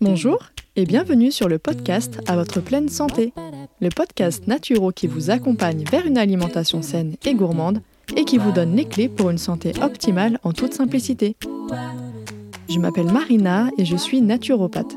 Bonjour et bienvenue sur le podcast À votre pleine santé, le podcast naturo qui vous accompagne vers une alimentation saine et gourmande et qui vous donne les clés pour une santé optimale en toute simplicité. Je m'appelle Marina et je suis naturopathe.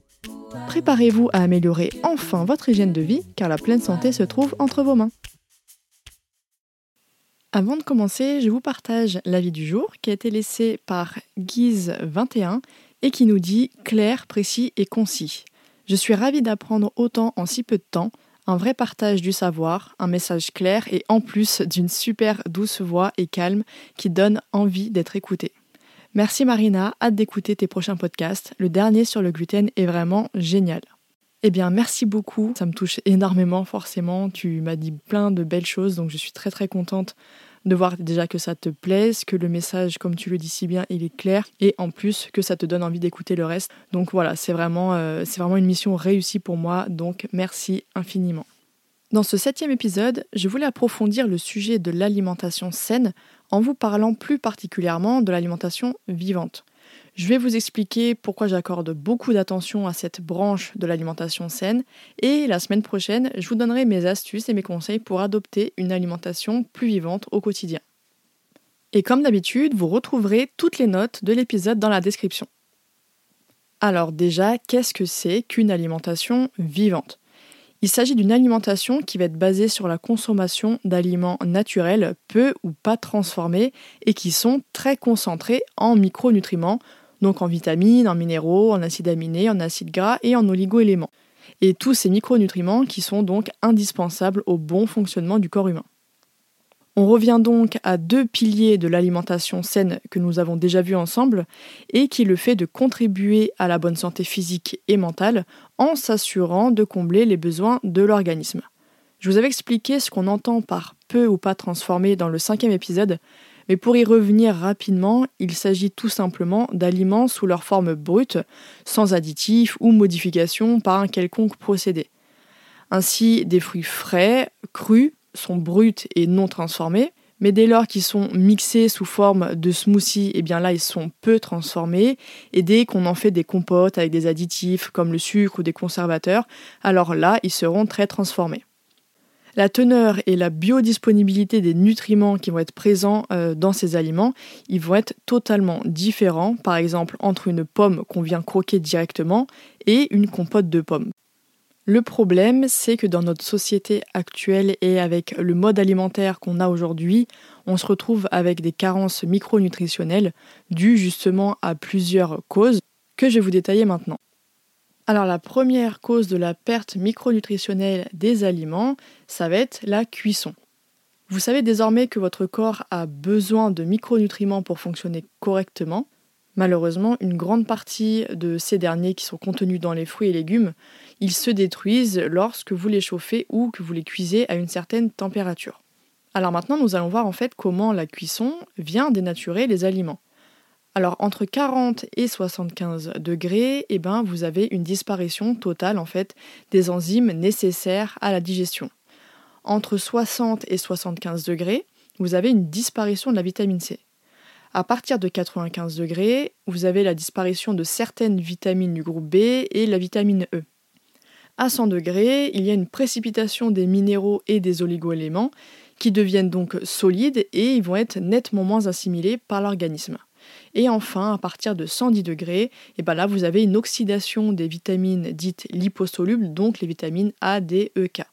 Préparez-vous à améliorer enfin votre hygiène de vie car la pleine santé se trouve entre vos mains. Avant de commencer, je vous partage l'avis du jour qui a été laissé par Guise21 et qui nous dit clair, précis et concis. Je suis ravie d'apprendre autant en si peu de temps un vrai partage du savoir, un message clair et en plus d'une super douce voix et calme qui donne envie d'être écouté. Merci Marina, hâte d'écouter tes prochains podcasts. Le dernier sur le gluten est vraiment génial. Eh bien, merci beaucoup. Ça me touche énormément, forcément. Tu m'as dit plein de belles choses, donc je suis très très contente de voir déjà que ça te plaise, que le message, comme tu le dis si bien, il est clair, et en plus que ça te donne envie d'écouter le reste. Donc voilà, c'est vraiment, euh, c'est vraiment une mission réussie pour moi, donc merci infiniment. Dans ce septième épisode, je voulais approfondir le sujet de l'alimentation saine en vous parlant plus particulièrement de l'alimentation vivante. Je vais vous expliquer pourquoi j'accorde beaucoup d'attention à cette branche de l'alimentation saine et la semaine prochaine, je vous donnerai mes astuces et mes conseils pour adopter une alimentation plus vivante au quotidien. Et comme d'habitude, vous retrouverez toutes les notes de l'épisode dans la description. Alors déjà, qu'est-ce que c'est qu'une alimentation vivante? Il s'agit d'une alimentation qui va être basée sur la consommation d'aliments naturels peu ou pas transformés et qui sont très concentrés en micronutriments, donc en vitamines, en minéraux, en acides aminés, en acides gras et en oligoéléments. Et tous ces micronutriments qui sont donc indispensables au bon fonctionnement du corps humain. On revient donc à deux piliers de l'alimentation saine que nous avons déjà vus ensemble et qui le fait de contribuer à la bonne santé physique et mentale en s'assurant de combler les besoins de l'organisme. Je vous avais expliqué ce qu'on entend par peu ou pas transformé dans le cinquième épisode, mais pour y revenir rapidement, il s'agit tout simplement d'aliments sous leur forme brute, sans additifs ou modifications par un quelconque procédé. Ainsi, des fruits frais, crus, sont bruts et non transformés, mais dès lors qu'ils sont mixés sous forme de smoothie, eh là ils sont peu transformés, et dès qu'on en fait des compotes avec des additifs comme le sucre ou des conservateurs, alors là ils seront très transformés. La teneur et la biodisponibilité des nutriments qui vont être présents euh, dans ces aliments, ils vont être totalement différents, par exemple entre une pomme qu'on vient croquer directement et une compote de pommes. Le problème, c'est que dans notre société actuelle et avec le mode alimentaire qu'on a aujourd'hui, on se retrouve avec des carences micronutritionnelles dues justement à plusieurs causes que je vais vous détailler maintenant. Alors la première cause de la perte micronutritionnelle des aliments, ça va être la cuisson. Vous savez désormais que votre corps a besoin de micronutriments pour fonctionner correctement. Malheureusement, une grande partie de ces derniers qui sont contenus dans les fruits et légumes, ils se détruisent lorsque vous les chauffez ou que vous les cuisez à une certaine température. Alors maintenant, nous allons voir en fait comment la cuisson vient dénaturer les aliments. Alors entre 40 et 75 degrés, eh ben, vous avez une disparition totale en fait des enzymes nécessaires à la digestion. Entre 60 et 75 degrés, vous avez une disparition de la vitamine C. À partir de 95 degrés, vous avez la disparition de certaines vitamines du groupe B et la vitamine E. À 100 degrés, il y a une précipitation des minéraux et des oligoéléments qui deviennent donc solides et ils vont être nettement moins assimilés par l'organisme. Et enfin, à partir de 110 degrés, et eh ben là vous avez une oxydation des vitamines dites liposolubles, donc les vitamines A, D, E, K.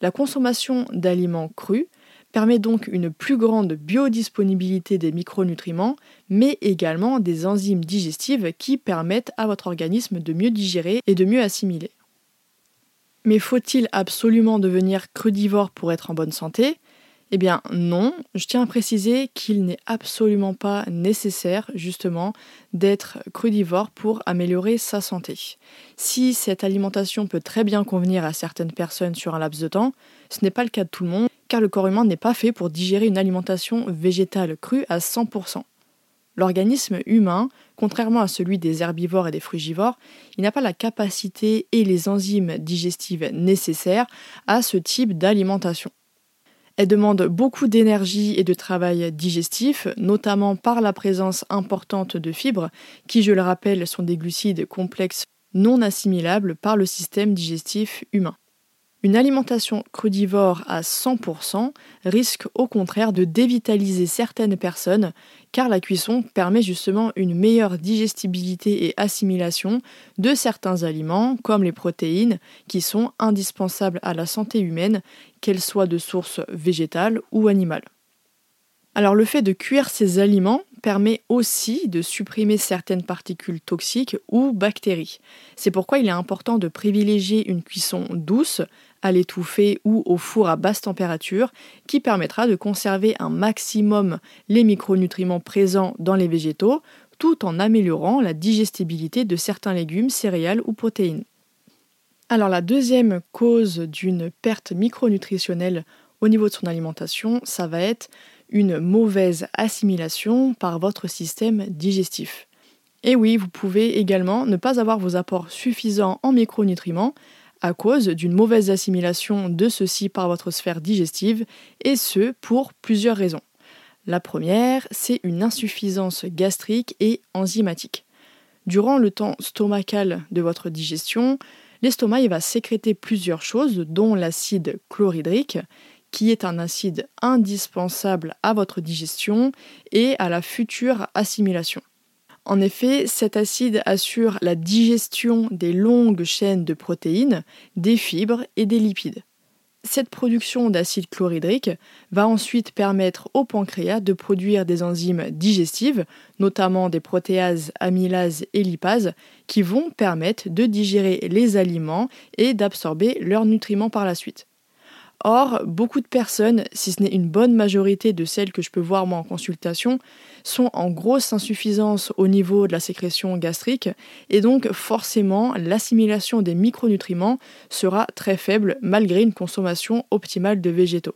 La consommation d'aliments crus permet donc une plus grande biodisponibilité des micronutriments, mais également des enzymes digestives qui permettent à votre organisme de mieux digérer et de mieux assimiler. Mais faut-il absolument devenir crudivore pour être en bonne santé? Eh bien non, je tiens à préciser qu'il n'est absolument pas nécessaire justement d'être crudivore pour améliorer sa santé. Si cette alimentation peut très bien convenir à certaines personnes sur un laps de temps, ce n'est pas le cas de tout le monde car le corps humain n'est pas fait pour digérer une alimentation végétale crue à 100%. L'organisme humain, contrairement à celui des herbivores et des frugivores, il n'a pas la capacité et les enzymes digestives nécessaires à ce type d'alimentation. Elle demande beaucoup d'énergie et de travail digestif, notamment par la présence importante de fibres, qui, je le rappelle, sont des glucides complexes non assimilables par le système digestif humain. Une alimentation crudivore à 100% risque au contraire de dévitaliser certaines personnes car la cuisson permet justement une meilleure digestibilité et assimilation de certains aliments comme les protéines qui sont indispensables à la santé humaine qu'elles soient de source végétale ou animale. Alors le fait de cuire ces aliments permet aussi de supprimer certaines particules toxiques ou bactéries. C'est pourquoi il est important de privilégier une cuisson douce, à l'étouffer ou au four à basse température, qui permettra de conserver un maximum les micronutriments présents dans les végétaux, tout en améliorant la digestibilité de certains légumes, céréales ou protéines. Alors la deuxième cause d'une perte micronutritionnelle au niveau de son alimentation, ça va être une mauvaise assimilation par votre système digestif. Et oui, vous pouvez également ne pas avoir vos apports suffisants en micronutriments à cause d'une mauvaise assimilation de ceux-ci par votre sphère digestive, et ce pour plusieurs raisons. La première, c'est une insuffisance gastrique et enzymatique. Durant le temps stomacal de votre digestion, l'estomac va sécréter plusieurs choses, dont l'acide chlorhydrique, qui est un acide indispensable à votre digestion et à la future assimilation. En effet, cet acide assure la digestion des longues chaînes de protéines, des fibres et des lipides. Cette production d'acide chlorhydrique va ensuite permettre au pancréas de produire des enzymes digestives, notamment des protéases, amylases et lipases, qui vont permettre de digérer les aliments et d'absorber leurs nutriments par la suite. Or, beaucoup de personnes, si ce n'est une bonne majorité de celles que je peux voir moi en consultation, sont en grosse insuffisance au niveau de la sécrétion gastrique et donc forcément l'assimilation des micronutriments sera très faible malgré une consommation optimale de végétaux.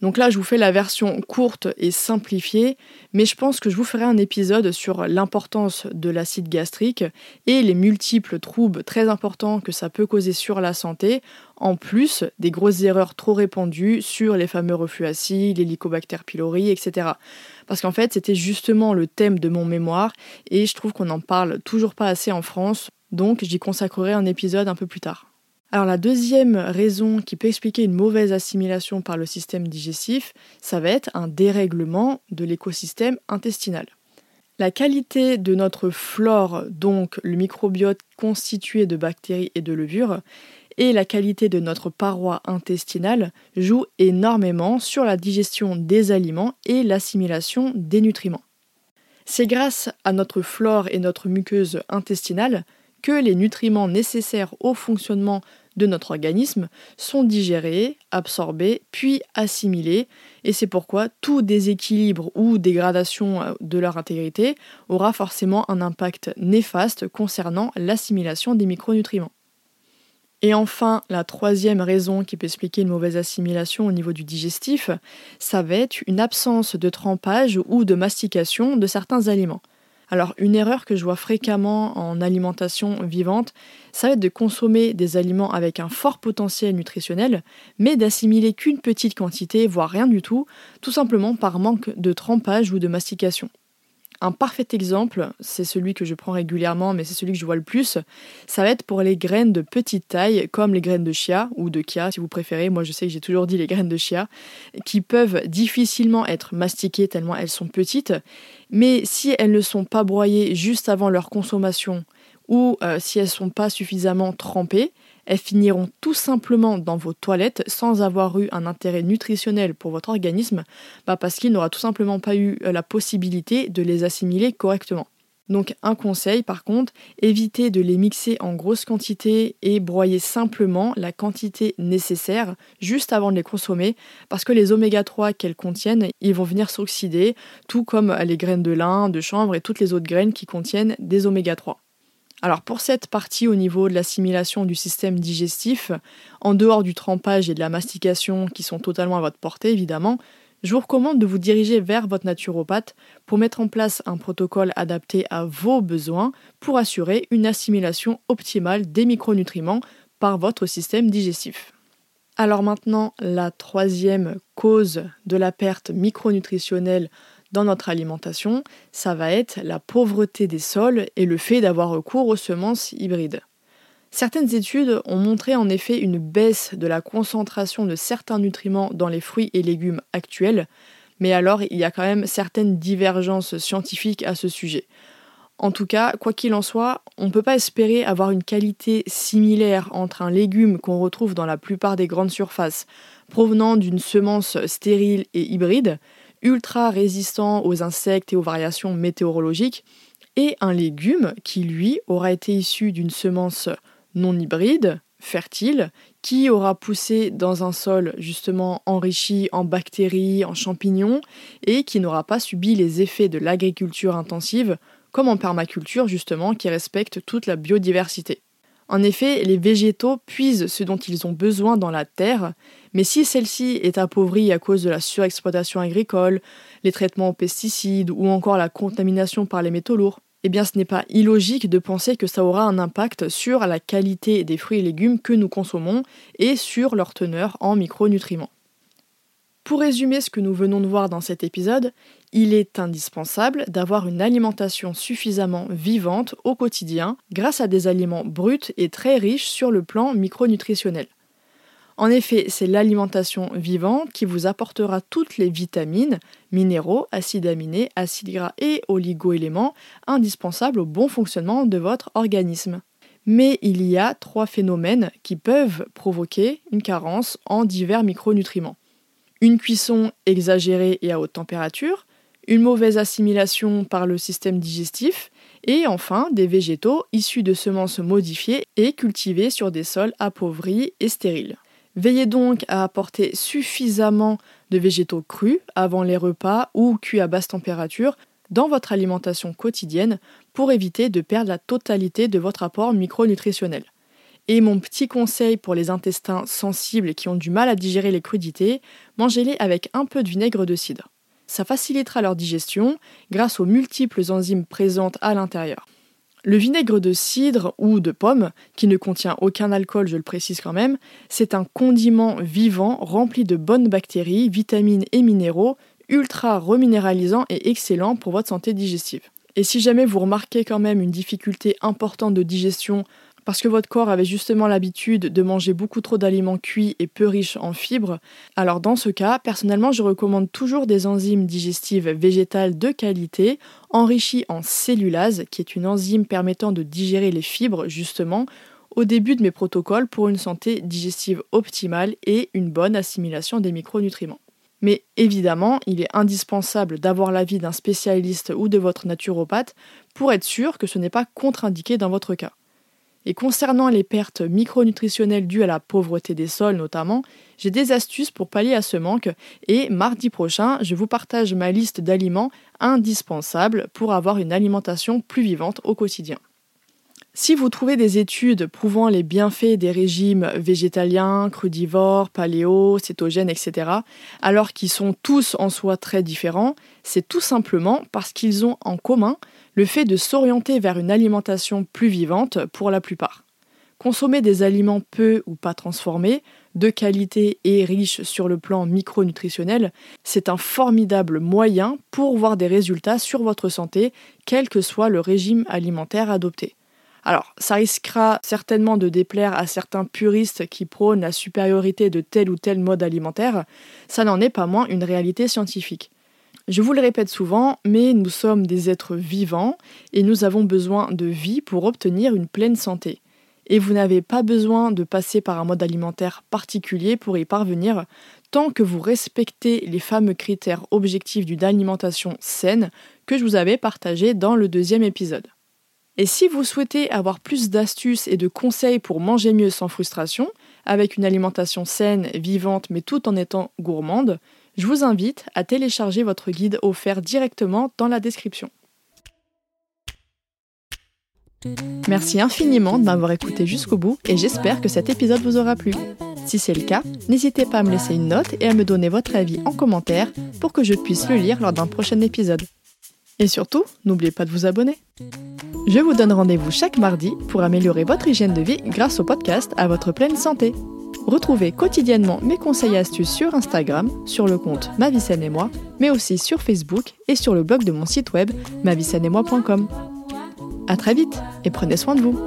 Donc là, je vous fais la version courte et simplifiée, mais je pense que je vous ferai un épisode sur l'importance de l'acide gastrique et les multiples troubles très importants que ça peut causer sur la santé, en plus des grosses erreurs trop répandues sur les fameux reflux acides, l'hélicobacter pylori, etc. Parce qu'en fait, c'était justement le thème de mon mémoire et je trouve qu'on n'en parle toujours pas assez en France, donc j'y consacrerai un épisode un peu plus tard. Alors la deuxième raison qui peut expliquer une mauvaise assimilation par le système digestif, ça va être un dérèglement de l'écosystème intestinal. La qualité de notre flore, donc le microbiote constitué de bactéries et de levures, et la qualité de notre paroi intestinale jouent énormément sur la digestion des aliments et l'assimilation des nutriments. C'est grâce à notre flore et notre muqueuse intestinale que les nutriments nécessaires au fonctionnement de notre organisme sont digérés, absorbés, puis assimilés, et c'est pourquoi tout déséquilibre ou dégradation euh, de leur intégrité aura forcément un impact néfaste concernant l'assimilation des micronutriments. Et enfin, la troisième raison qui peut expliquer une mauvaise assimilation au niveau du digestif, ça va être une absence de trempage ou de mastication de certains aliments. Alors une erreur que je vois fréquemment en alimentation vivante, ça va être de consommer des aliments avec un fort potentiel nutritionnel, mais d'assimiler qu'une petite quantité, voire rien du tout, tout simplement par manque de trempage ou de mastication. Un parfait exemple, c'est celui que je prends régulièrement, mais c'est celui que je vois le plus, ça va être pour les graines de petite taille, comme les graines de chia ou de kia si vous préférez, moi je sais que j'ai toujours dit les graines de chia, qui peuvent difficilement être mastiquées tellement elles sont petites, mais si elles ne sont pas broyées juste avant leur consommation ou euh, si elles ne sont pas suffisamment trempées, elles finiront tout simplement dans vos toilettes sans avoir eu un intérêt nutritionnel pour votre organisme, bah, parce qu'il n'aura tout simplement pas eu euh, la possibilité de les assimiler correctement. Donc un conseil par contre, évitez de les mixer en grosse quantité et broyer simplement la quantité nécessaire juste avant de les consommer parce que les oméga 3 qu'elles contiennent, ils vont venir s'oxyder, tout comme les graines de lin, de chanvre et toutes les autres graines qui contiennent des oméga 3. Alors pour cette partie au niveau de l'assimilation du système digestif, en dehors du trempage et de la mastication qui sont totalement à votre portée évidemment, je vous recommande de vous diriger vers votre naturopathe pour mettre en place un protocole adapté à vos besoins pour assurer une assimilation optimale des micronutriments par votre système digestif. Alors maintenant, la troisième cause de la perte micronutritionnelle dans notre alimentation, ça va être la pauvreté des sols et le fait d'avoir recours aux semences hybrides. Certaines études ont montré en effet une baisse de la concentration de certains nutriments dans les fruits et légumes actuels, mais alors il y a quand même certaines divergences scientifiques à ce sujet. En tout cas, quoi qu'il en soit, on ne peut pas espérer avoir une qualité similaire entre un légume qu'on retrouve dans la plupart des grandes surfaces, provenant d'une semence stérile et hybride, ultra résistant aux insectes et aux variations météorologiques, et un légume qui, lui, aura été issu d'une semence non hybride, fertile, qui aura poussé dans un sol justement enrichi en bactéries, en champignons, et qui n'aura pas subi les effets de l'agriculture intensive, comme en permaculture justement, qui respecte toute la biodiversité. En effet, les végétaux puisent ce dont ils ont besoin dans la terre, mais si celle-ci est appauvrie à cause de la surexploitation agricole, les traitements aux pesticides ou encore la contamination par les métaux lourds, eh bien ce n'est pas illogique de penser que ça aura un impact sur la qualité des fruits et légumes que nous consommons et sur leur teneur en micronutriments. Pour résumer ce que nous venons de voir dans cet épisode, il est indispensable d'avoir une alimentation suffisamment vivante au quotidien grâce à des aliments bruts et très riches sur le plan micronutritionnel. En effet, c'est l'alimentation vivante qui vous apportera toutes les vitamines, minéraux, acides aminés, acides gras et oligoéléments indispensables au bon fonctionnement de votre organisme. Mais il y a trois phénomènes qui peuvent provoquer une carence en divers micronutriments. Une cuisson exagérée et à haute température, une mauvaise assimilation par le système digestif, et enfin des végétaux issus de semences modifiées et cultivés sur des sols appauvris et stériles. Veillez donc à apporter suffisamment de végétaux crus avant les repas ou cuits à basse température dans votre alimentation quotidienne pour éviter de perdre la totalité de votre apport micronutritionnel. Et mon petit conseil pour les intestins sensibles qui ont du mal à digérer les crudités, mangez-les avec un peu de vinaigre de cidre. Ça facilitera leur digestion grâce aux multiples enzymes présentes à l'intérieur. Le vinaigre de cidre ou de pomme, qui ne contient aucun alcool, je le précise quand même, c'est un condiment vivant rempli de bonnes bactéries, vitamines et minéraux, ultra reminéralisant et excellent pour votre santé digestive. Et si jamais vous remarquez quand même une difficulté importante de digestion parce que votre corps avait justement l'habitude de manger beaucoup trop d'aliments cuits et peu riches en fibres, alors dans ce cas, personnellement, je recommande toujours des enzymes digestives végétales de qualité, enrichies en cellulase, qui est une enzyme permettant de digérer les fibres, justement, au début de mes protocoles pour une santé digestive optimale et une bonne assimilation des micronutriments. Mais évidemment, il est indispensable d'avoir l'avis d'un spécialiste ou de votre naturopathe pour être sûr que ce n'est pas contre-indiqué dans votre cas. Et concernant les pertes micronutritionnelles dues à la pauvreté des sols notamment, j'ai des astuces pour pallier à ce manque et mardi prochain, je vous partage ma liste d'aliments indispensables pour avoir une alimentation plus vivante au quotidien. Si vous trouvez des études prouvant les bienfaits des régimes végétaliens, crudivores, paléo, cétogènes, etc., alors qu'ils sont tous en soi très différents, c'est tout simplement parce qu'ils ont en commun le fait de s'orienter vers une alimentation plus vivante pour la plupart. Consommer des aliments peu ou pas transformés, de qualité et riches sur le plan micronutritionnel, c'est un formidable moyen pour voir des résultats sur votre santé, quel que soit le régime alimentaire adopté. Alors, ça risquera certainement de déplaire à certains puristes qui prônent la supériorité de tel ou tel mode alimentaire, ça n'en est pas moins une réalité scientifique. Je vous le répète souvent, mais nous sommes des êtres vivants et nous avons besoin de vie pour obtenir une pleine santé. Et vous n'avez pas besoin de passer par un mode alimentaire particulier pour y parvenir, tant que vous respectez les fameux critères objectifs d'une alimentation saine que je vous avais partagées dans le deuxième épisode. Et si vous souhaitez avoir plus d'astuces et de conseils pour manger mieux sans frustration, avec une alimentation saine, vivante, mais tout en étant gourmande, je vous invite à télécharger votre guide offert directement dans la description. Merci infiniment de m'avoir écouté jusqu'au bout et j'espère que cet épisode vous aura plu. Si c'est le cas, n'hésitez pas à me laisser une note et à me donner votre avis en commentaire pour que je puisse le lire lors d'un prochain épisode. Et surtout, n'oubliez pas de vous abonner. Je vous donne rendez-vous chaque mardi pour améliorer votre hygiène de vie grâce au podcast à votre pleine santé. Retrouvez quotidiennement mes conseils et astuces sur Instagram, sur le compte Ma et moi, mais aussi sur Facebook et sur le blog de mon site web moi.com. À très vite et prenez soin de vous.